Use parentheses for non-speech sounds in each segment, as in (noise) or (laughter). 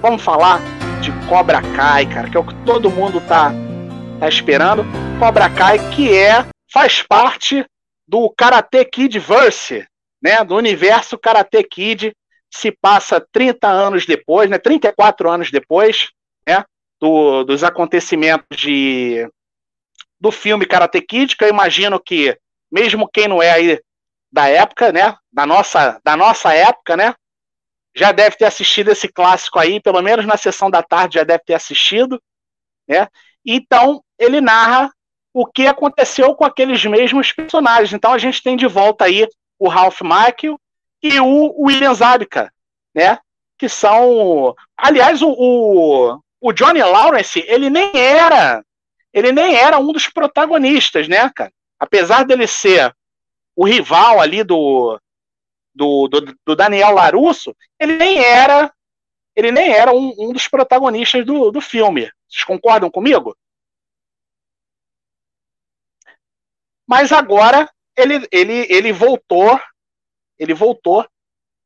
Vamos falar de Cobra Kai, cara, que é o que todo mundo tá, tá esperando. Cobra Kai, que é faz parte do Karate Kid Verse, né? Do universo Karate Kid, se passa 30 anos depois, né? 34 anos depois, né? Do, dos acontecimentos de do filme Karate Kid, que eu imagino que mesmo quem não é aí da época, né? Da nossa, da nossa época, né? Já deve ter assistido esse clássico aí, pelo menos na sessão da tarde já deve ter assistido, né? Então ele narra o que aconteceu com aqueles mesmos personagens. Então a gente tem de volta aí o Ralph Michael e o William Zabka, né? Que são, aliás, o, o, o Johnny Lawrence ele nem era ele nem era um dos protagonistas, né, cara? Apesar dele ser o rival ali do, do, do, do Daniel Larusso, ele nem era ele nem era um, um dos protagonistas do, do filme. Vocês concordam comigo? Mas agora ele, ele, ele voltou, ele voltou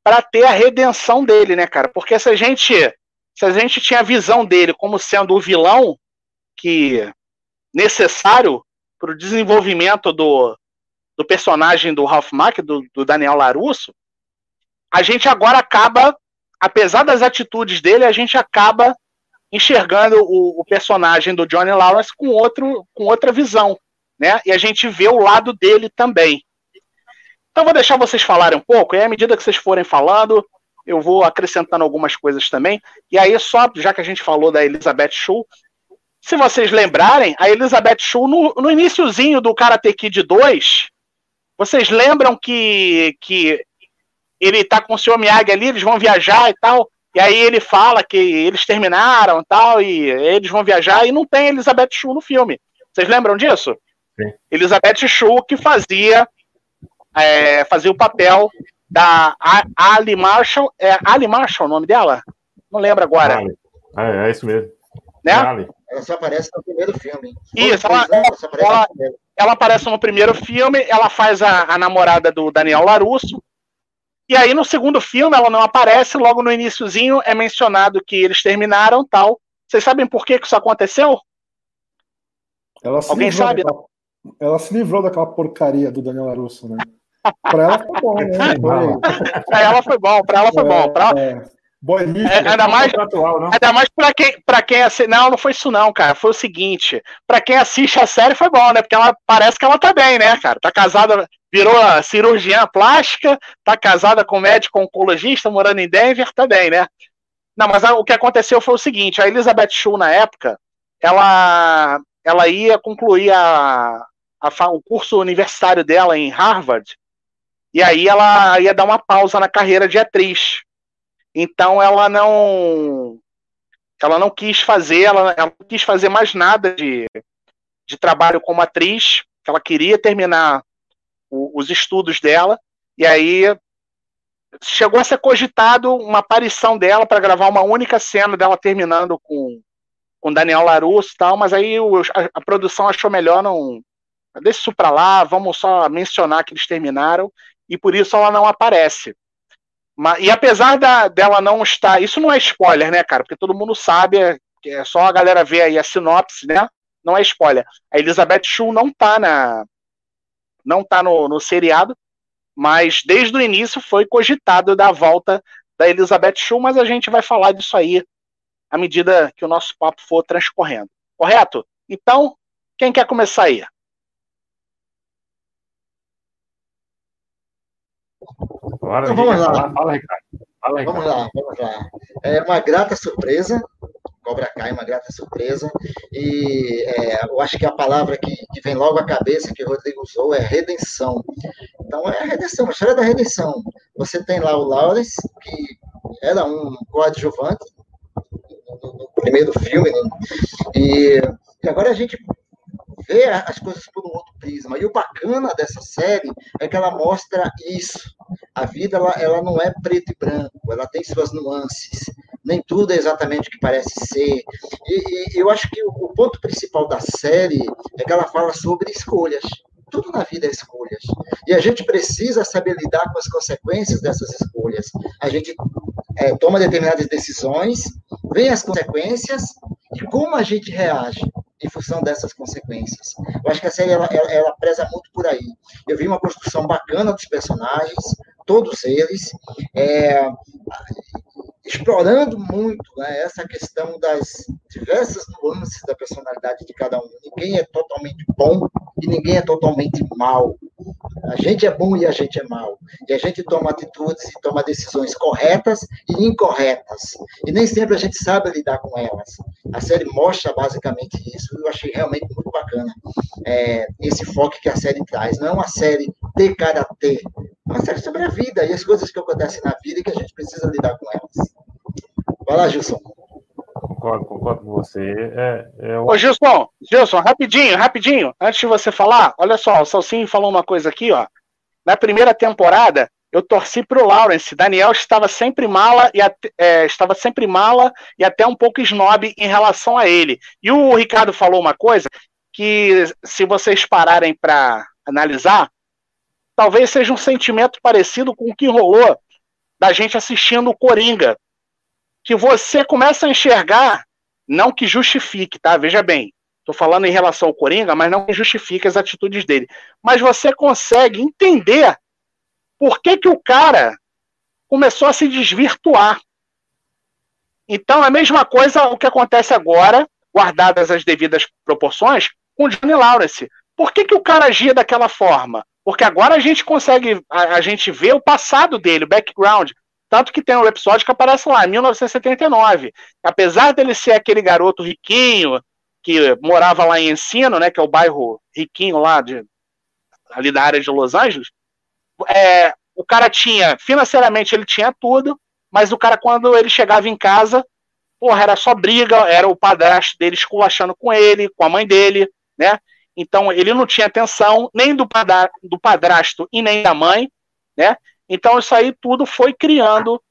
para ter a redenção dele, né, cara? Porque se a gente se a gente tinha a visão dele como sendo o vilão que necessário para o desenvolvimento do, do personagem do Ralph Mack, do, do Daniel Larusso, a gente agora acaba, apesar das atitudes dele, a gente acaba enxergando o, o, personagem do Johnny Lawrence com, outro, com outra visão, né? E a gente vê o lado dele também. Então vou deixar vocês falarem um pouco, e à medida que vocês forem falando, eu vou acrescentando algumas coisas também. E aí, só já que a gente falou da Elizabeth Shue, se vocês lembrarem, a Elizabeth Shue, no, no iníciozinho do Karate Kid 2, vocês lembram que, que ele tá com o Sr. Miyagi ali, eles vão viajar e tal, e aí ele fala que eles terminaram e tal, e eles vão viajar, e não tem Elizabeth Shue no filme. Vocês lembram disso? Sim. Elizabeth Shue que fazia, é, fazia o papel da Ali Marshall, é Ali Marshall o nome dela? Não lembro agora. É, é isso mesmo. Né? Ela só aparece no primeiro filme. Isso, ela, ela, ela, aparece no primeiro filme, ela faz a, a namorada do Daniel Larusso. E aí no segundo filme ela não aparece, logo no iníciozinho é mencionado que eles terminaram tal. Vocês sabem por que, que isso aconteceu? Alguém sabe? Daquela, ela se livrou daquela porcaria do Daniel Larusso, né? Pra ela foi bom, né? pra ela foi bom, pra ela foi é, bom. Pra ela... É. Boy é, ainda mais, atual, não? ainda mais pra quem, pra quem assiste. Não, não foi isso, não, cara. Foi o seguinte: pra quem assiste a série foi bom, né? Porque ela parece que ela tá bem, né, cara? Tá casada, virou cirurgiã plástica, tá casada com médico oncologista, morando em Denver, bem, né? Não, mas o que aconteceu foi o seguinte: a Elizabeth Shue, na época, ela, ela ia concluir a, a, o curso universitário dela em Harvard, e aí ela ia dar uma pausa na carreira de atriz. Então ela não ela não quis fazer, ela, ela não quis fazer mais nada de, de trabalho como atriz, ela queria terminar os estudos dela, e aí chegou a ser cogitado uma aparição dela para gravar uma única cena dela terminando com com Daniel Larusso e tal, mas aí o, a, a, produção achou melhor não deixa isso para lá, vamos só mencionar que eles terminaram e por isso ela não aparece. E apesar da, dela não estar. Isso não é spoiler, né, cara? Porque todo mundo sabe, é, é só a galera ver aí a sinopse, né? Não é spoiler. A Elizabeth Shue não tá na. Não tá no, no seriado, mas desde o início foi cogitado da volta da Elizabeth Shue, mas a gente vai falar disso aí à medida que o nosso papo for transcorrendo. Correto? Então, quem quer começar aí? Bora, então, vamos lá. Fala, Ricardo. Fala. Vamos lá, vamos lá. É uma grata surpresa. Cobra Kai, uma grata surpresa. E é, eu acho que a palavra que, que, vem logo à cabeça que o Rodrigo usou é redenção. Então é a redenção, a história da redenção. Você tem lá o Lawrence, que era um coadjuvante no, no primeiro filme, né? e, e agora a gente vê as coisas por um outro prisma. E o bacana dessa série é que ela mostra isso. A vida ela, ela não é preto e branco, ela tem suas nuances. Nem tudo é exatamente o que parece ser. E, e eu acho que o, o ponto principal da série é que ela fala sobre escolhas tudo na vida é escolhas. E a gente precisa saber lidar com as consequências dessas escolhas. A gente é, toma determinadas decisões, vem as consequências e como a gente reage em função dessas consequências. Eu acho que a série ela, ela, ela preza muito por aí. Eu vi uma construção bacana dos personagens, todos eles, é, explorando muito né, essa questão das diversas nuances da personalidade de cada um. Ninguém é totalmente bom e ninguém é totalmente mal. A gente é bom e a gente é mal. E a gente toma atitudes e toma decisões corretas e incorretas. E nem sempre a gente sabe lidar com elas. A série mostra basicamente isso. Eu achei realmente muito bacana é, esse foco que a série traz. Não é uma série de karatê, é uma série sobre a vida e as coisas que acontecem na vida e que a gente precisa lidar com elas. Vai lá, Gilson. Concordo, concordo com você. É, é Ô, Gilson, Gilson, rapidinho, rapidinho, antes de você falar, olha só, o Salsinho falou uma coisa aqui, ó. Na primeira temporada, eu torci pro Lawrence. Daniel estava sempre mala e é, estava sempre mala e até um pouco snob em relação a ele. E o Ricardo falou uma coisa que, se vocês pararem para analisar, talvez seja um sentimento parecido com o que rolou da gente assistindo o Coringa que você começa a enxergar, não que justifique, tá? Veja bem, estou falando em relação ao Coringa, mas não que justifique as atitudes dele. Mas você consegue entender por que, que o cara começou a se desvirtuar. Então, a mesma coisa o que acontece agora, guardadas as devidas proporções, com Johnny Lawrence. Por que, que o cara agia daquela forma? Porque agora a gente consegue, a, a gente vê o passado dele, o background. Tanto que tem um episódio que aparece lá, em 1979. Apesar dele ser aquele garoto riquinho, que morava lá em Ensino, né, que é o bairro riquinho lá de, ali da área de Los Angeles, é, o cara tinha, financeiramente ele tinha tudo, mas o cara quando ele chegava em casa, porra, era só briga, era o padrasto dele esculachando com ele, com a mãe dele, né? Então ele não tinha atenção nem do, padra, do padrasto e nem da mãe, né? Então isso aí tudo foi criando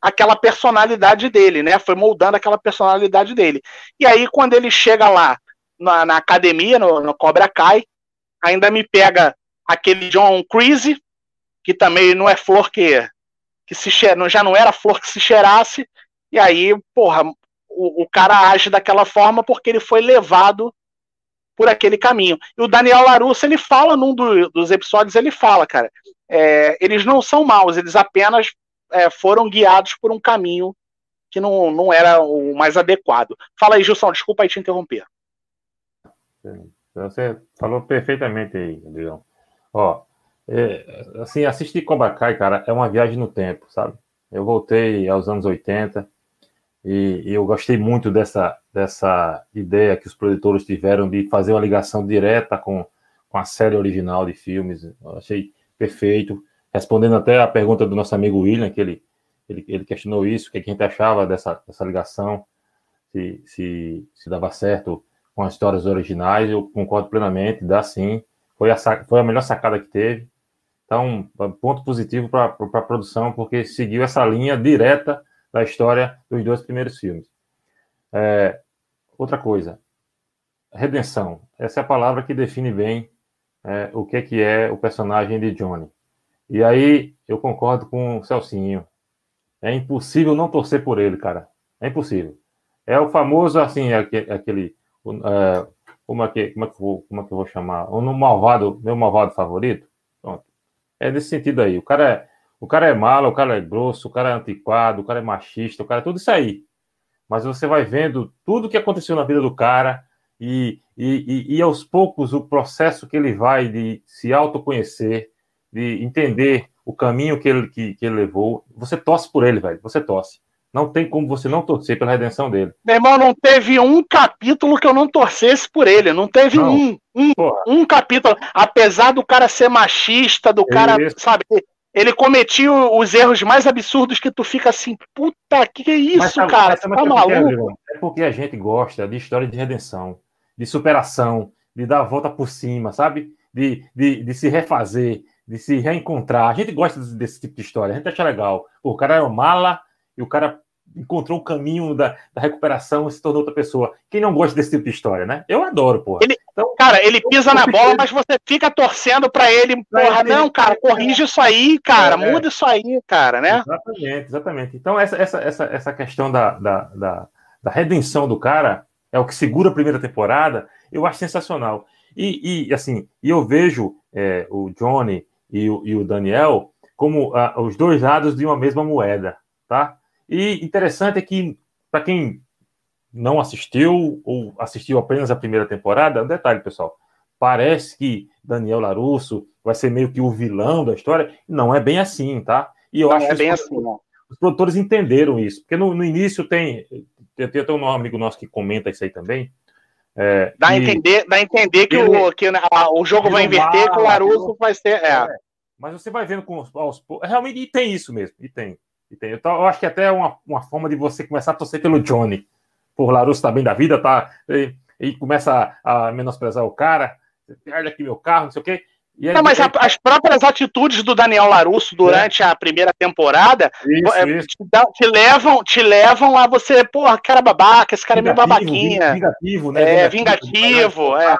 aquela personalidade dele, né? Foi moldando aquela personalidade dele. E aí quando ele chega lá na, na academia, no, no, Cobra Kai, ainda me pega aquele John Creasy, que também não é flor que, que se cheira, já não era flor que se cheirasse, e aí, porra, o, o cara age daquela forma porque ele foi levado por aquele caminho. E o Daniel Larusso, ele fala num do, dos episódios, ele fala, cara, é, eles não são maus, eles apenas é, foram guiados por um caminho que não, não era o mais adequado. Fala aí, Gilson, desculpa aí te interromper. Você falou perfeitamente aí, Adriano. Ó, é, assim, assistir Cobra Kai, cara, é uma viagem no tempo, sabe? Eu voltei aos anos 80 e, e eu gostei muito dessa, dessa ideia que os produtores tiveram de fazer uma ligação direta com, com a série original de filmes. Eu achei perfeito. Respondendo até a pergunta do nosso amigo William, que ele, ele, ele questionou isso, o que a gente achava dessa, dessa ligação, se, se, se dava certo com as histórias originais, eu concordo plenamente, dá sim. Foi a, foi a melhor sacada que teve. Então, ponto positivo para a produção, porque seguiu essa linha direta da história dos dois primeiros filmes. É, outra coisa, redenção. Essa é a palavra que define bem é, o que, que é o personagem de Johnny. E aí eu concordo com o Celcinho. É impossível não torcer por ele, cara. É impossível. É o famoso, assim, aquele. É, como, é que, como, é que vou, como é que eu vou chamar? O malvado, meu malvado favorito? Pronto. É nesse sentido aí. O cara é, o cara é malo, o cara é grosso, o cara é antiquado, o cara é machista, o cara é tudo isso aí. Mas você vai vendo tudo que aconteceu na vida do cara, e, e, e, aos poucos o processo que ele vai de se autoconhecer, de entender o caminho que ele, que, que ele levou, você torce por ele, velho, você torce. Não tem como você não torcer pela redenção dele. Meu irmão, não teve um capítulo que eu não torcesse por ele. Não teve não. um, um, um capítulo. Apesar do cara ser machista, do cara, sabe, ele cometia os erros mais absurdos que tu fica assim, puta, que, é isso, mas, cara? Mas, tá maluco? É porque a gente gosta de história de redenção de superação, de dar a volta por cima, sabe? De, de, de se refazer, de se reencontrar. A gente gosta desse tipo de história, a gente acha legal. o cara é um mala e o cara encontrou o caminho da, da recuperação e se tornou outra pessoa. Quem não gosta desse tipo de história, né? Eu adoro, porra. Ele, então, cara, ele pisa na bola, mas você fica torcendo para ele, porra, não, cara, corrige isso aí, cara, é, muda isso aí, cara, né? Exatamente, exatamente. Então, essa, essa, essa, essa questão da, da, da, da redenção do cara é o que segura a primeira temporada, eu acho sensacional. E, e assim, e eu vejo é, o Johnny e o, e o Daniel como ah, os dois lados de uma mesma moeda, tá? E interessante é que, para quem não assistiu ou assistiu apenas a primeira temporada, um detalhe, pessoal, parece que Daniel Larusso vai ser meio que o vilão da história. Não é bem assim, tá? E eu não acho é bem assim, não. Os produtores entenderam isso, porque no, no início tem, tem, tem até um amigo nosso que comenta isso aí também, é, dá, a entender, dá a entender que, o, que o jogo vai inverter, que o Larusso vai ser. É. É, mas você vai vendo com os, aos Realmente, e tem isso mesmo. E tem. Então, eu acho que até é uma, uma forma de você começar a torcer pelo Johnny. Por Larusso tá bem da vida, tá? E, e começa a, a, menosprezar o cara. Olha aqui meu carro, não sei o quê. Não, mas a, as próprias atitudes do Daniel Larusso durante é. a primeira temporada isso, é, isso. Te, dá, te, levam, te levam a você, porra, cara babaca, esse cara é meio babaquinha. Vingativo, né? É, vingativo, vingativo é.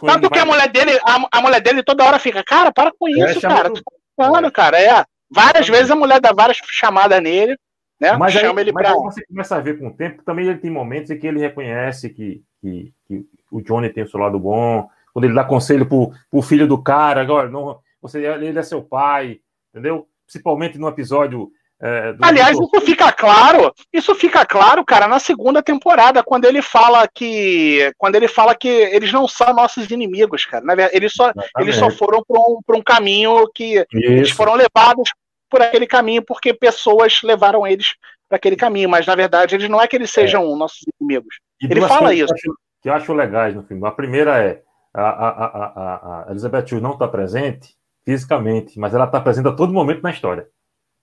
Tanto que a mulher dele, a, a, mulher dele toda hora fica, cara, para com é, isso, cara. Tu tá cara, é. Várias vezes a mulher dá várias chamadas nele, né? Mas chama aí, ele mas pra... você começa a ver com o tempo, também ele tem momentos em que ele reconhece que, que, que o Johnny tem o seu lado bom, quando ele dá conselho pro, pro filho do cara, agora, não, você, ele é seu pai, entendeu? Principalmente no episódio é, Aliás, isso fica claro, isso fica claro, cara, na segunda temporada, quando ele fala que. Quando ele fala que eles não são nossos inimigos, cara. Na verdade, eles só, eles só foram para um, um caminho que isso. eles foram levados por aquele caminho, porque pessoas levaram eles para aquele caminho. Mas na verdade, eles não é que eles é. sejam é. nossos inimigos. E ele fala isso. Que eu, acho, que eu acho legais no filme. A primeira é a, a, a, a Elizabeth Shue não está presente fisicamente, mas ela está presente a todo momento na história.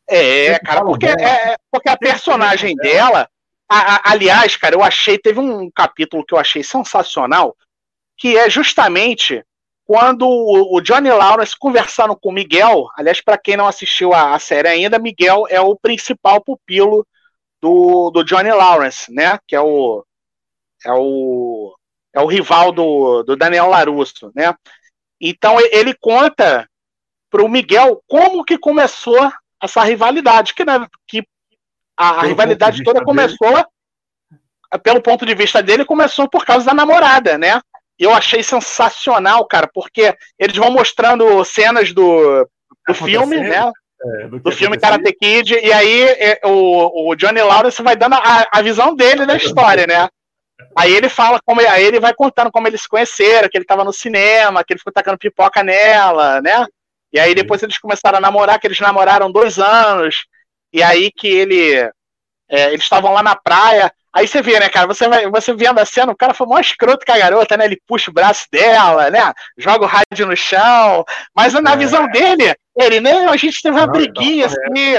É, cara, porque, é, porque a personagem dela. Aliás, cara, eu achei. Teve um capítulo que eu achei sensacional, que é justamente quando o, Johnny Lawrence conversando com o Miguel. Aliás, para quem não assistiu a, a, série ainda, Miguel é o principal pupilo do, do Johnny Lawrence, né? Que é o. É o, é o rival do, do Daniel Larusso, né? Então ele conta para o Miguel como que começou essa rivalidade, que, né, que a, a rivalidade toda começou, dele. pelo ponto de vista dele, começou por causa da namorada, né? Eu achei sensacional, cara, porque eles vão mostrando cenas do, do filme, né? É, do, do filme Karate Kid, e aí é, o, o Johnny Lawrence vai dando a, a visão dele da história, né? Aí ele fala como aí ele vai contando como eles se conheceram, que ele tava no cinema, que ele ficou tacando pipoca nela, né? E aí depois eles começaram a namorar, que eles namoraram dois anos. E aí que ele. É, eles estavam lá na praia. Aí você vê, né, cara? Você, vai, você vendo a cena, o cara foi mó escroto com a garota, né? Ele puxa o braço dela, né? Joga o rádio no chão. Mas na é. visão dele, ele, né? A gente teve uma não, briguinha, não, assim.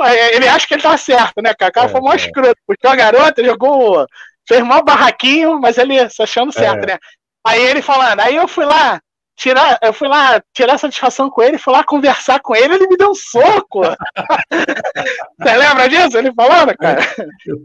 É. Ele acha que ele tá certo, né, cara? O cara é, foi mó é. escroto. Puxou a garota, jogou. Fez mó barraquinho, mas ele se achando certo, é. né? Aí ele falando, aí eu fui lá, tirar, eu fui lá tirar satisfação com ele, fui lá conversar com ele, ele me deu um soco. (laughs) Você lembra disso? Ele falando, cara?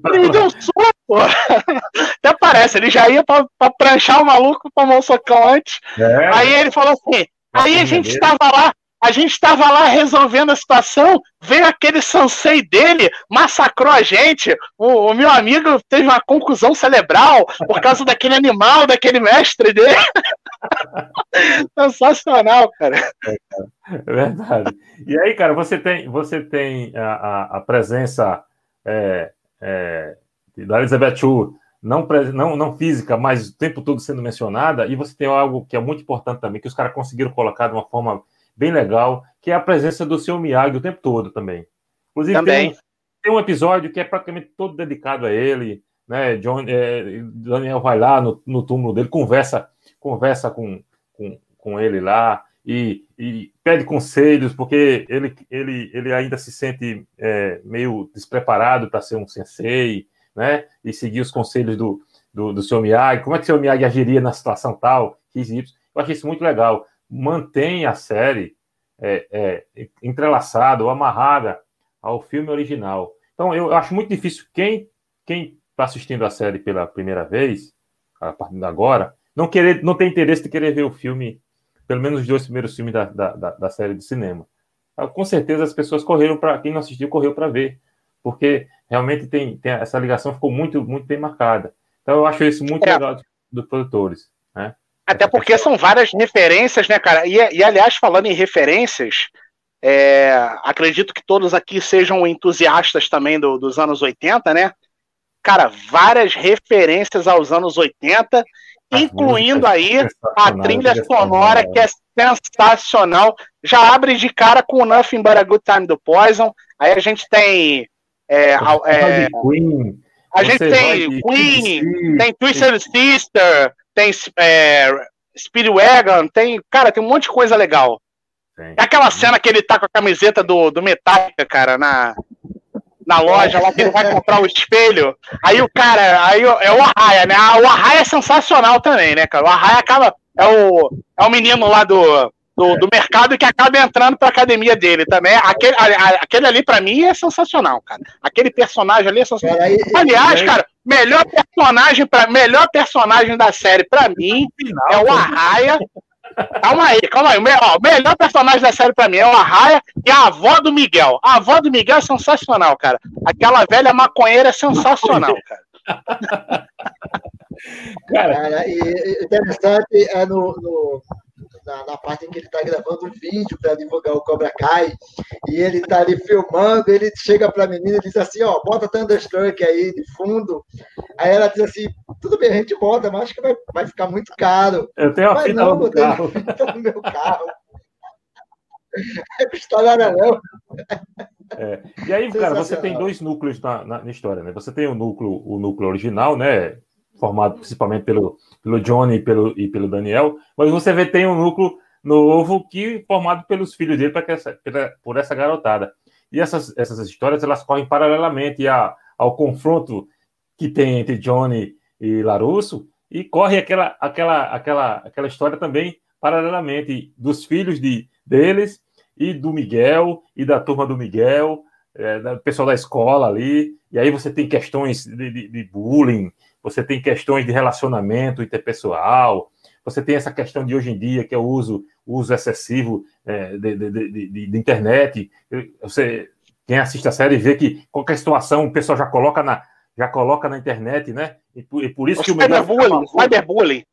Ele me deu um soco. (laughs) Até parece, ele já ia pra, pra pranchar o maluco, tomar um socão antes. É. Aí ele falou assim, aí a gente estava lá, a gente estava lá resolvendo a situação, veio aquele sensei dele, massacrou a gente. O, o, meu amigo teve uma conclusão cerebral por causa daquele animal, daquele mestre dele. (laughs) Sensacional, cara. É, cara. É verdade. E aí, cara, você tem, você tem a, a, presença é, é, da Elizabeth Chu, não, não, não física, mas o tempo todo sendo mencionada, e você tem algo que é muito importante também, que os caras conseguiram colocar de uma forma bem legal, que é a presença do seu Miyagi o tempo todo também. Inclusive, também. Tem, tem um episódio que é praticamente todo dedicado a ele, né? John, é, Daniel vai lá no, no túmulo dele, conversa, conversa com, com, com ele lá e, e, pede conselhos, porque ele, ele, ele ainda se sente é, meio despreparado para ser um sensei, né? E seguir os conselhos do, do, do seu Miyagi. Como é que o seu Miyagi agiria na situação tal? Eu achei isso muito legal mantém a série é, é, entrelaçada ou amarrada ao filme original. Então, eu acho muito difícil quem quem está assistindo a série pela primeira vez, a partir de agora, não querer, não tem interesse de querer ver o filme, pelo menos os dois primeiros filmes da, da, da, da série de cinema. Ah, com certeza as pessoas correram para quem não assistiu correu para ver, porque realmente tem, tem, essa ligação ficou muito muito bem marcada. Então eu acho isso muito é. legal dos produtores, né? Até porque são várias referências, né, cara? E, e aliás, falando em referências, é, acredito que todos aqui sejam entusiastas também do, dos anos 80, né? Cara, várias referências aos anos 80, incluindo aí a trilha sonora, que é sensacional. Já abre de cara com o Nothing But a Good Time do Poison. Aí a gente tem. É, é, a gente tem Queen, tem Twisted Sister, tem é, Speedwagon, tem. Cara, tem um monte de coisa legal. É aquela cena que ele tá com a camiseta do, do Metallica, cara, na, na loja lá que ele vai comprar o espelho. Aí o cara, aí é o Arraia, né? Ah, o Arraia é sensacional também, né, cara? O Arraia acaba. É o, é o menino lá do, do, do mercado que acaba entrando pra academia dele também. Aquele, a, aquele ali, pra mim, é sensacional, cara. Aquele personagem ali é sensacional. Aí, Aliás, cara, melhor personagem, pra, melhor personagem da série, pra mim, é o Arraia. Calma aí, calma aí. O melhor personagem da série pra mim é o Arraia e a avó do Miguel. A avó do Miguel é sensacional, cara. Aquela velha maconheira é sensacional, (laughs) cara. cara, cara e interessante é no, no na, na, parte em que ele está gravando um vídeo para divulgar o Cobra Kai, e ele está ali filmando, ele chega para a menina e diz assim, ó, bota Thunderstruck aí de fundo. Aí ela diz assim, tudo bem, a gente bota, mas acho que vai, vai ficar muito caro. Eu tenho a fita não, no, carro. Fita no meu carro. É pistola não. É. E aí, cara, você tem dois núcleos na, na, na, história, né? Você tem o núcleo, o núcleo original, né? formado principalmente pelo, pelo Johnny e pelo, e pelo Daniel, mas você vê tem um núcleo novo que formado pelos filhos dele para essa, por essa garotada. E essas, essas histórias elas correm paralelamente a, ao confronto que tem entre Johnny e Larusso e corre aquela, aquela, aquela, aquela história também paralelamente dos filhos de, deles e do Miguel e da turma do Miguel, é, do pessoal da escola ali. E aí você tem questões de, de, de bullying, você tem questões de relacionamento interpessoal, você tem essa questão de hoje em dia, que é o uso, uso excessivo é, de, de, de, internet. Você, quem assiste a série vê que qualquer situação o pessoal já coloca na, já coloca na internet, né? E por, e por isso o que o cyberbullying, cyberbullying.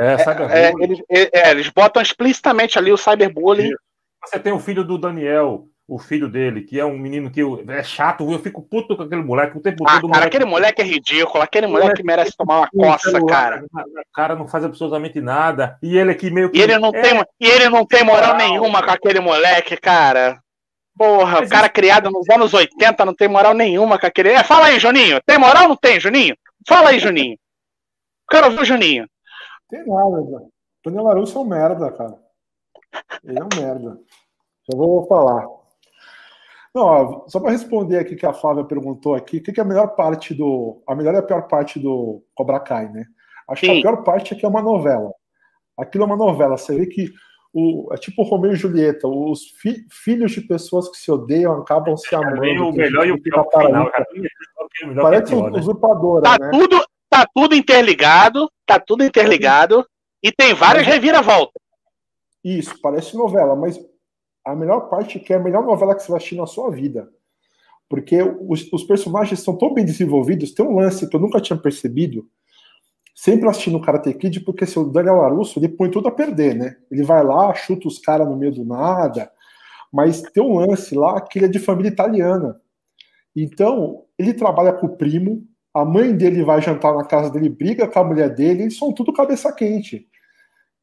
É, cyberbullying. É, eles, é, eles botam explicitamente ali o cyberbullying. Você tem o filho do Daniel, o filho dele, que é um menino que eu, é chato, eu fico puto com aquele moleque o tempo ah, todo. Cara, moleque... aquele moleque é ridículo, aquele moleque merece tomar uma (laughs) coça, cara. O cara não faz absolutamente nada. E ele aqui meio que. E ele não, é... tem, e ele não tem moral nenhuma com aquele moleque, cara. Porra, Mas o cara isso... criado nos anos 80 não tem moral nenhuma com aquele. É, fala aí, Juninho. Tem moral ou não tem, Juninho? Fala aí, Juninho. Quero ouvir o Juninho. Tem nada, velho. Daniel Larusso é um merda, cara. Ele é um merda. Já vou falar. Não, ó, só para responder aqui que a Flávia perguntou aqui, o que, que, é a melhor parte do. A melhor e a pior parte do Cobra Kai, né? Acho Sim. que a pior parte é que é uma novela. Aquilo é uma novela. Você vê que o, é tipo Romeu e Julieta, os fi, filhos de pessoas que se odeiam acabam se amando. o melhor e o pior final, cara. Parece um né? usurpadora, tá né? Tudo, tá tudo interligado, tá tudo interligado, e tem várias reviravoltas. Isso, parece novela, mas a melhor parte é que é a melhor novela que você vai assistir na sua vida. Porque os, os personagens são tão bem desenvolvidos, tem um lance que eu nunca tinha percebido, sempre assistindo o Karate Kid, porque se o Daniel Larusso, ele põe tudo a perder, né? Ele vai lá, chuta os caras no meio do nada, mas tem um lance lá que ele é de família italiana. Então, ele trabalha com o primo, a mãe dele vai jantar na casa dele, briga com a mulher dele, eles são tudo cabeça quente.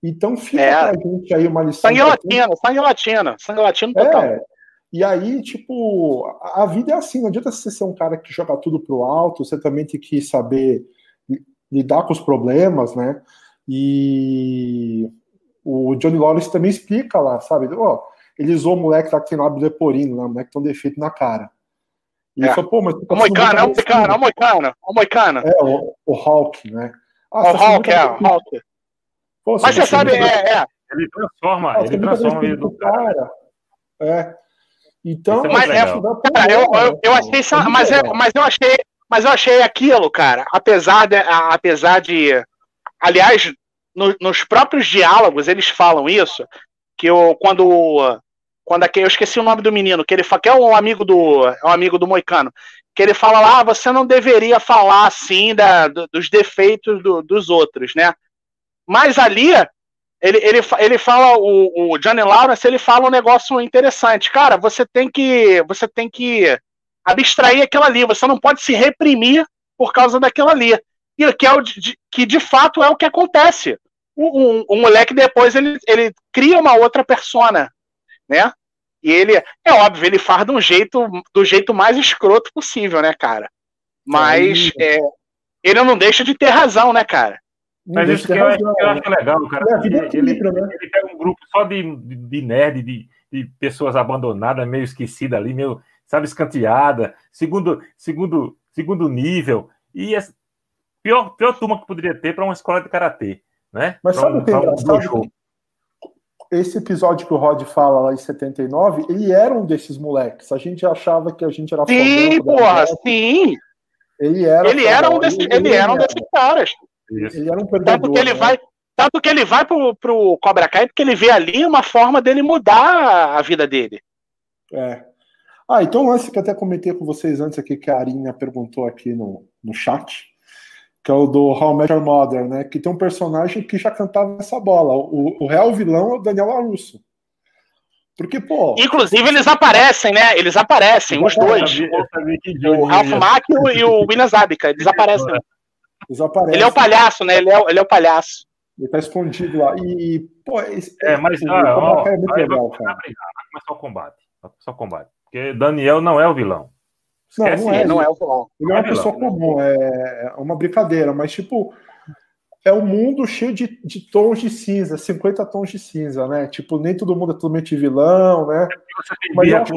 Então fica é. pra gente aí uma lição. Sangue latino, sangue latino, sangue latino total. É. E aí, tipo, a vida é assim, não adianta você ser um cara que joga tudo pro alto, você também tem que saber lidar com os problemas, né? E o Johnny Lawrence também explica lá, sabe? Ó, ele usou o moleque lá que tem lábio leporino, né? O moleque tem um defeito na cara. E é. ele falou, pô, mas. Tá o Moicano, é o Moicano, é o Moicano, o Moicano. É, o, o Hulk, né? Ah, o Hulk, é, o Hulk. Pô, Mas você sabe, é, é, Ele transforma, ele transforma ele do cara. É. Então, mas, é, cara, eu, eu, eu, achei, é mas, é, mas eu achei, mas eu achei aquilo, cara, apesar de, apesar de, aliás, no, nos próprios diálogos eles falam isso, que eu, quando, quando eu esqueci o nome do menino, que ele que é um amigo do, é um amigo do Moicano, que ele fala lá, ah, você não deveria falar assim da, dos defeitos do, dos outros, né? Mas ali ele, ele, ele fala, o, o Johnny Lawrence, ele fala um negócio interessante. Cara, você tem que. Você tem que abstrair aquilo ali. Você não pode se reprimir por causa daquilo ali. E que, é o, de, que de fato é o que acontece. O, um, o moleque depois ele, ele cria uma outra persona, né? E ele, é óbvio, ele faz de um jeito, do jeito mais escroto possível, né, cara? Mas é, ele não deixa de ter razão, né, cara? Mas isso que eu, acho, eu acho legal, cara. É, ele, ele, né? ele, pega um grupo só de, de, de nerd, de, de pessoas abandonadas, meio esquecidas ali, meio, sabe, escanteada, segundo, segundo, segundo nível. E a pior, pior turma que poderia ter para uma escola de karatê, né? Mas pra sabe o que é engraçado? Esse episódio que o Rod fala lá em 79, ele era um desses moleques. A gente achava que a gente era Sim, porra, sim. Ele era, ele era um desses, ele, ele era um desses caras. Isso. Ele era um perdedor. Tanto que ele né? vai, tanto que ele vai pro, pro Cobra Kai porque ele vê ali uma forma dele mudar a vida dele. É. Ah, então um lance que até comentei com vocês antes aqui, que a Arinha perguntou aqui no, no chat, que é o do How Met Your Mother, né? Que tem um personagem que já cantava essa bola. O, o real vilão é o Daniel LaRusso. Porque, pô. Inclusive, eles aparecem, né? Eles aparecem, os dois. o, Ralph Mack e o William Zabka, eles aparecem. Desaparece. Ele é o palhaço, né? Ele é, ele é o palhaço. Ele tá escondido lá. E, pô, esse, é, mas ah, ó, é muito legal, cara. Vai começar o combate. Vai começar o combate. Porque Daniel não é o vilão. Esquece não, não é, não é o vilão. Ele é uma é pessoa comum, né? é uma brincadeira, mas tipo, é um mundo cheio de, de tons de cinza, 50 tons de cinza, né? Tipo, nem todo mundo é totalmente vilão, né? É mas acho,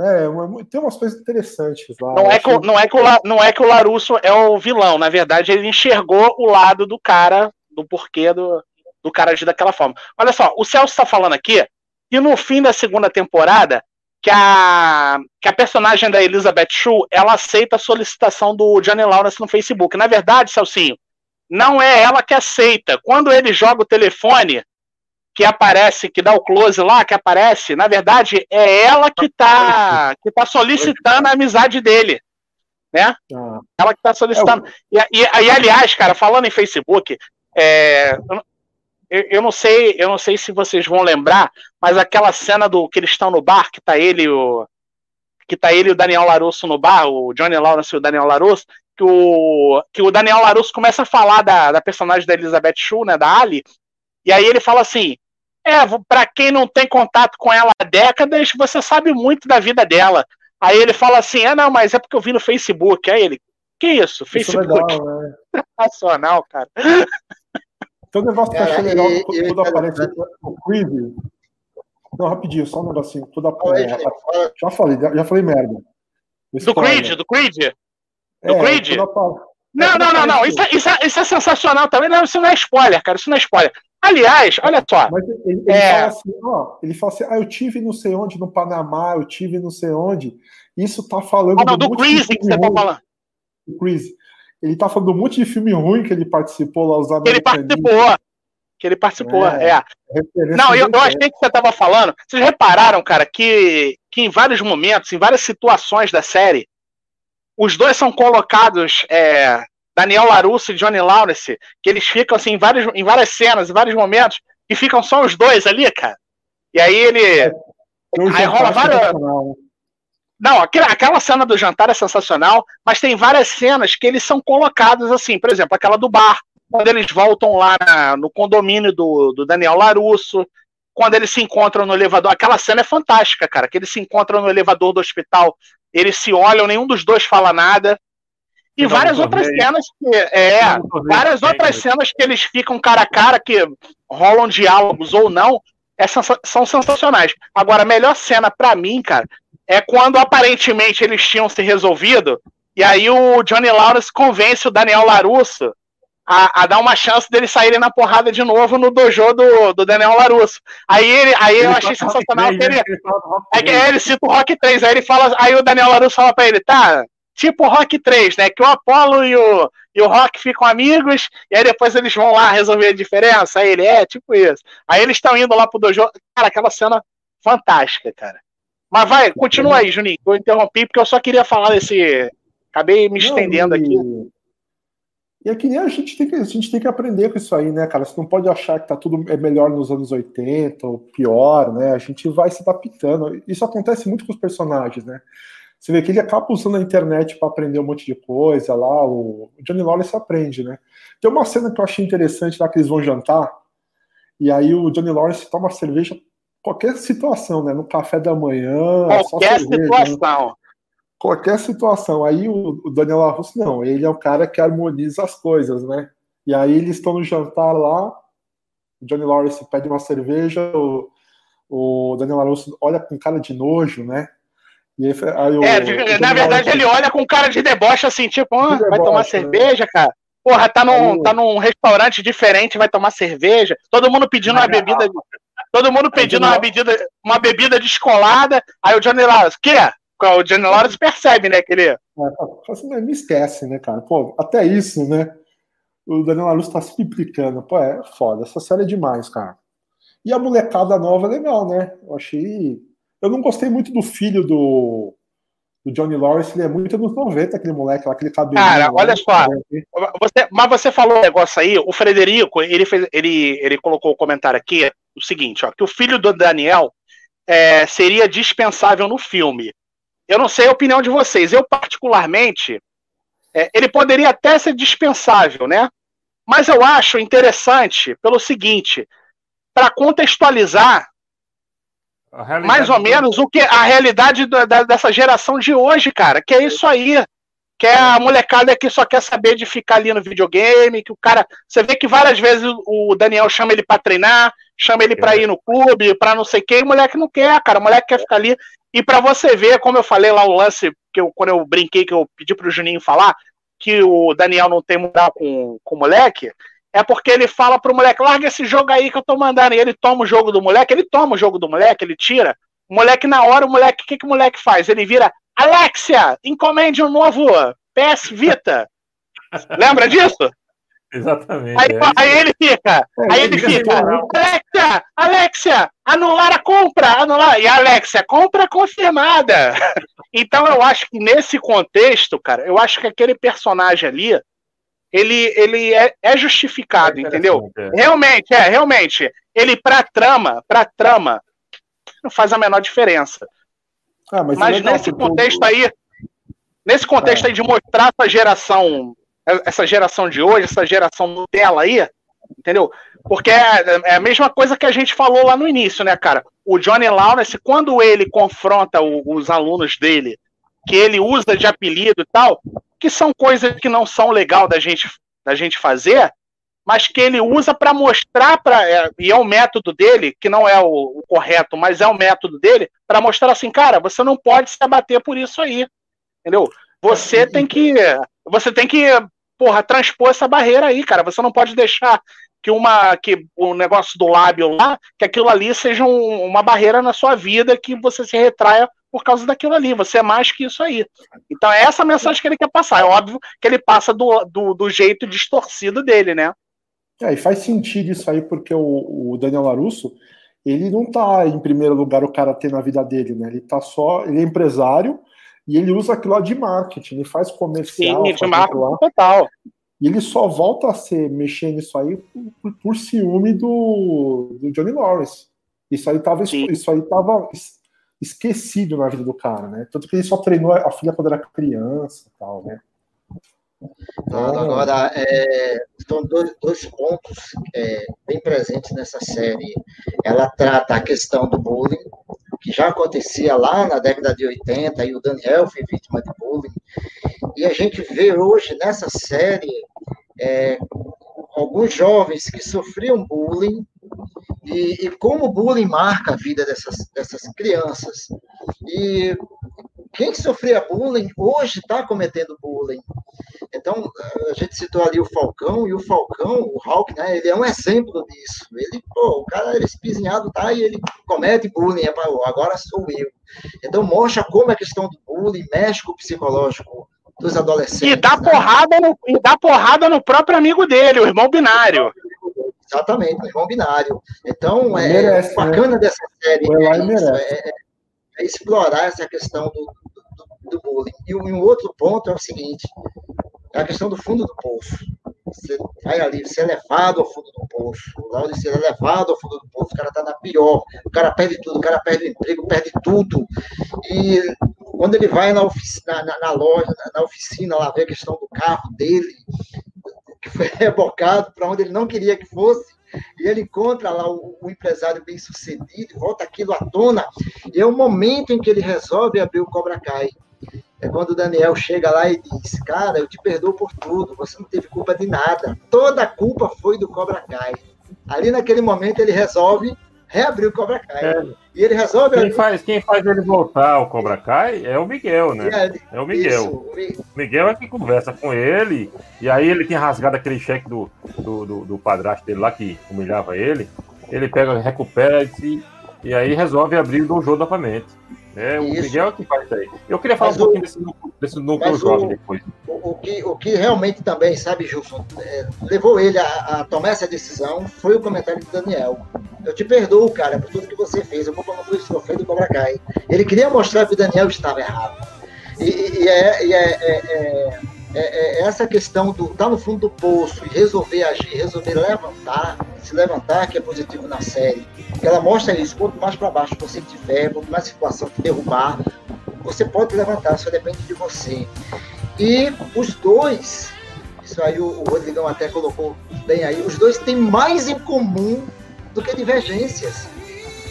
é, tem umas coisas interessantes lá. Não é, que, não, é que o, não é que o Larusso é o vilão, na verdade, ele enxergou o lado do cara, do porquê do, do cara agir daquela forma. Olha só, o Celso está falando aqui que no fim da segunda temporada, que a, que a personagem da Elizabeth Shue, ela aceita a solicitação do Johnny Lawrence no Facebook. Na verdade, Celcinho, não é ela que aceita. Quando ele joga o telefone, que aparece, que dá o close lá, que aparece, na verdade, é ela que tá, que tá solicitando a amizade dele. Né? Ah. Ela que tá solicitando. E, e, e, aliás, cara, falando em Facebook, é, eu, eu, não sei, eu não sei se vocês vão lembrar, mas aquela cena do que eles estão no bar, que tá ele o que tá ele e o Daniel Larusso no bar, o Johnny Lawrence e o Daniel Larusso, que o, que o Daniel Larusso começa a falar da, da personagem da Elizabeth Shue, né, da Ali, e aí ele fala assim: é, para quem não tem contato com ela há décadas, você sabe muito da vida dela. Aí ele fala assim: ah, não, mas é porque eu vi no Facebook. Aí ele, que isso? Facebook. Isso é legal, né? (laughs) Sensacional, cara. Tem um negócio que eu achei legal e, quando, quando aparece o Creed. Não, rapidinho, só um negocinho. Quando aparece, já falei, já falei merda. Do Creed, do Creed? Do é, Creed? Não, não, não, não. Isso, é, isso, é, isso é sensacional também. Não, isso não é spoiler, cara. Isso não é spoiler. Aliás, olha só. Mas ele, ele, é... fala assim, ó, ele fala assim, ah, eu tive não sei onde no Panamá, eu tive não sei onde. Isso tá falando. Ah, não, do, do Chris que você tá falando. Do Chris. Ele tá falando um monte de filme ruim que ele participou lá, os ele participou. Que ele participou, é. é. Não, eu, eu achei que você tava falando. Vocês repararam, cara, que, que em vários momentos, em várias situações da série, os dois são colocados é, Daniel Larusso e Johnny Lawrence, que eles ficam assim em, vários, em várias cenas, em vários momentos, e ficam só os dois ali, cara. E aí ele. aí rola várias. Não, aquela, aquela cena do jantar é sensacional, mas tem várias cenas que eles são colocados assim, por exemplo, aquela do bar, quando eles voltam lá na, no condomínio do, do Daniel Larusso, quando eles se encontram no elevador, aquela cena é fantástica, cara, que eles se encontram no elevador do hospital, eles se olham, nenhum dos dois fala nada, e várias outras cenas que. É, várias outras cenas que eles ficam cara a cara, que rolam diálogos ou não, é, são sensacionais. Agora, a melhor cena para mim, cara, é quando aparentemente eles tinham se resolvido, e aí o Johnny Lawrence convence o Daniel Larusso a, a, dar uma chance dele saírem na porrada de novo no dojo do, do Daniel Larusso. Aí ele, aí ele eu achei sensacional 3, que ele, ele, é que ele cita o Rock 3, aí ele fala, aí o Daniel Larusso fala pra ele, tá, tipo Rock 3, né? Que o Apollo e o, e o Rock ficam amigos, e aí depois eles vão lá resolver a diferença. Aí ele é, tipo isso. Aí eles estão indo lá pro dojo. Cara, aquela cena fantástica, cara. Mas vai, continua aí, Juninho. Eu interrompi porque eu só queria falar desse. Acabei me estendendo não, e... aqui. E é que nem a gente tem que a gente tem que aprender com isso aí, né, cara? Você não pode achar que tá tudo é melhor nos anos 80 ou pior, né? A gente vai se adaptando. Isso acontece muito com os personagens, né? Você vê que ele acaba usando a internet para aprender um monte de coisa lá. O Johnny Lawrence aprende, né? Tem uma cena que eu achei interessante lá que eles vão jantar. E aí o Johnny Lawrence toma cerveja qualquer situação, né? No café da manhã. Qualquer cerveja, né? situação. Né? Qualquer situação. Aí o, o Daniel LaRusso, não, ele é o cara que harmoniza as coisas, né? E aí eles estão no jantar lá, o Johnny Lawrence pede uma cerveja, o, o Daniel LaRusso olha com cara de nojo, né? E aí, aí o, é, na verdade ele olha com cara de deboche assim, tipo, ah, vai tomar né? cerveja, cara? Porra, tá num, tá num restaurante diferente, vai tomar cerveja. Todo mundo pedindo uma bebida. Todo mundo pedindo uma bebida, uma bebida descolada. Aí o Johnny Lawrence, quê? o Johnny Lawrence percebe, né, que ele... É, assim, me esquece, né, cara? Pô, até isso, né? O Daniel LaRusso tá se implicando. Pô, é foda. Essa série é demais, cara. E a molecada nova é legal, né? Eu achei... Eu não gostei muito do filho do, do Johnny Lawrence, ele é muito dos 90, aquele moleque lá, aquele cabelo. Cara, olha só. Você, mas você falou um negócio aí, o Frederico, ele, fez, ele, ele colocou o um comentário aqui, o seguinte, ó, que o filho do Daniel é, seria dispensável no filme. Eu não sei a opinião de vocês. Eu, particularmente, é, ele poderia até ser dispensável, né? Mas eu acho interessante pelo seguinte: para contextualizar mais ou menos o que a realidade da, da, dessa geração de hoje, cara, que é isso aí. Que é a molecada que só quer saber de ficar ali no videogame, que o cara. Você vê que várias vezes o Daniel chama ele para treinar, chama ele para é. ir no clube, para não sei o quê, e o moleque não quer, cara. O moleque quer ficar ali. E para você ver, como eu falei lá o lance, que eu, quando eu brinquei, que eu pedi pro Juninho falar, que o Daniel não tem moral com, com o moleque, é porque ele fala pro moleque, larga esse jogo aí que eu tô mandando. E ele toma o jogo do moleque, ele toma o jogo do moleque, ele tira. O moleque, na hora, o moleque, o que, que o moleque faz? Ele vira, Alexia, encomende um novo PS Vita. (laughs) Lembra disso? Exatamente. Aí, é. aí ele fica, é, aí ele fica, Alexia, Alexia, anular a compra, anular. E Alexia, compra confirmada. (laughs) Então eu acho que nesse contexto, cara, eu acho que aquele personagem ali, ele, ele é, é justificado, é entendeu? É. Realmente, é, realmente. Ele pra trama, pra trama, não faz a menor diferença. Ah, mas, mas nesse contexto aí, nesse contexto é. aí de mostrar essa geração essa geração de hoje, essa geração Nutella aí, entendeu? Porque é, é, a mesma coisa que a gente falou lá no início, né, cara? O Johnny Lawrence, quando ele confronta o, os alunos dele, que ele usa de apelido e tal, que são coisas que não são legal da gente, da gente fazer, mas que ele usa para mostrar para é, e é o método dele, que não é o, o correto, mas é o método dele, para mostrar assim, cara, você não pode se abater por isso aí, entendeu? Você tem que você tem que, porra, transpor essa barreira aí, cara. Você não pode deixar que uma que o negócio do lábio lá, que aquilo ali seja um, uma barreira na sua vida que você se retraia por causa daquilo ali. Você é mais que isso aí. Então é essa mensagem que ele quer passar. É óbvio que ele passa do, do, do jeito distorcido dele, né? É, e faz sentido isso aí, porque o, o Daniel Larusso, ele não tá em primeiro lugar o cara ter na vida dele, né? Ele tá só. Ele é empresário e ele usa aquilo lá de marketing, ele faz comercial. Sim, de marketing total. E ele só volta a ser mexer nisso aí por, por ciúme do, do Johnny Lawrence. Isso aí tava, isso aí tava esquecido na vida do cara, né? Tanto que ele só treinou a filha quando era criança e tal, né? Então... Agora, é, são dois, dois pontos é, bem presentes nessa série. Ela trata a questão do bullying, que já acontecia lá na década de 80, e o Daniel foi vítima de bullying. E a gente vê hoje nessa série é, alguns jovens que sofriam bullying e, e, como o bullying marca a vida dessas, dessas crianças. E quem sofria bullying hoje está cometendo bullying. Então, a gente citou ali o Falcão, e o Falcão, o Hulk, né, ele é um exemplo disso. Ele, pô, o cara, ele espizinhado tá e ele comete bullying, é, agora sou eu. Então, mostra como a questão do bullying mexe com o psicológico dos adolescentes. E dá, né? porrada no, e dá porrada no próprio amigo dele, o irmão binário. Exatamente, o irmão binário. Então, é, merece, bacana né? dessa série é, isso, é, é, explorar essa questão do, do, do bullying. E um, outro ponto é o seguinte: é a questão do fundo do poço. Você vai ali, você é levado ao fundo do poço. Lá onde você é levado ao fundo do poço, o cara está na pior. O cara perde tudo, o cara perde o emprego, perde tudo. E quando ele vai na, oficina, na, na loja, na, na, oficina, lá ver a questão do carro dele, que foi (laughs) rebocado para onde ele não queria que fosse, e ele encontra lá o, o empresário bem sucedido, volta aquilo à tona, e é o momento em que ele resolve abrir o Cobra Kai. É quando o Daniel chega lá e diz: Cara, eu te perdoo por tudo, você não teve culpa de nada. Toda a culpa foi do Cobra Kai. Ali naquele momento ele resolve reabrir o Cobra Kai. É. E ele resolve. Quem faz, quem faz ele voltar ao Cobra Kai é o Miguel, né? É, é o Miguel. Isso. O Miguel é que conversa com ele. E aí ele tinha rasgado aquele cheque do, do, do, do padrasto dele lá que humilhava ele. Ele pega, recupera e, e aí resolve abrir o dojo novamente. É, o isso. Miguel é que faz isso aí. Eu queria falar mas um pouquinho desse, desse núcleo jovem depois. O, o, que, o que realmente também, sabe, Gilson, é, levou ele a, a, tomar essa decisão foi o comentário de Daniel. Eu te perdoo, cara, por tudo que você fez. Eu vou para o sofrer do Cobra Kai. Ele queria mostrar que o Daniel estava errado. E, e, é, e é, é, é, essa questão do estar tá no fundo do poço e resolver agir, resolver levantar, se levantar, que é positivo na série. Ela mostra isso, quanto mais para baixo você tiver, quanto mais situação te derrubar, você pode levantar, só depende de você. E os dois, isso aí o Rodrigão até colocou bem aí, os dois têm mais em comum do que divergências.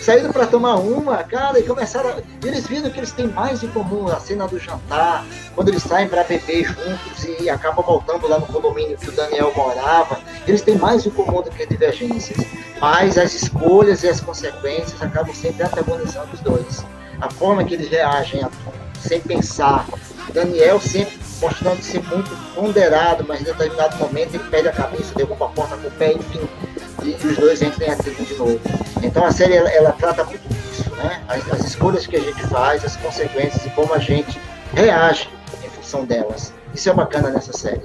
Saíram para tomar uma, cara, e começaram. Eles viram que eles têm mais em comum a cena do jantar, quando eles saem para beber juntos e acabam voltando lá no condomínio que o Daniel morava. Eles têm mais em comum do que divergências. Mas as escolhas e as consequências acabam sempre antagonizando os dois. A forma que eles reagem, sem pensar. Daniel sempre mostrando ser muito ponderado, mas em determinado momento ele perde a cabeça, derruba a porta com o pé, enfim e os dois entram em atrito de novo. Então a série ela, ela trata muito disso, né? As, as, escolhas que a gente faz, as consequências e como a gente reage em função delas. Isso é bacana nessa série.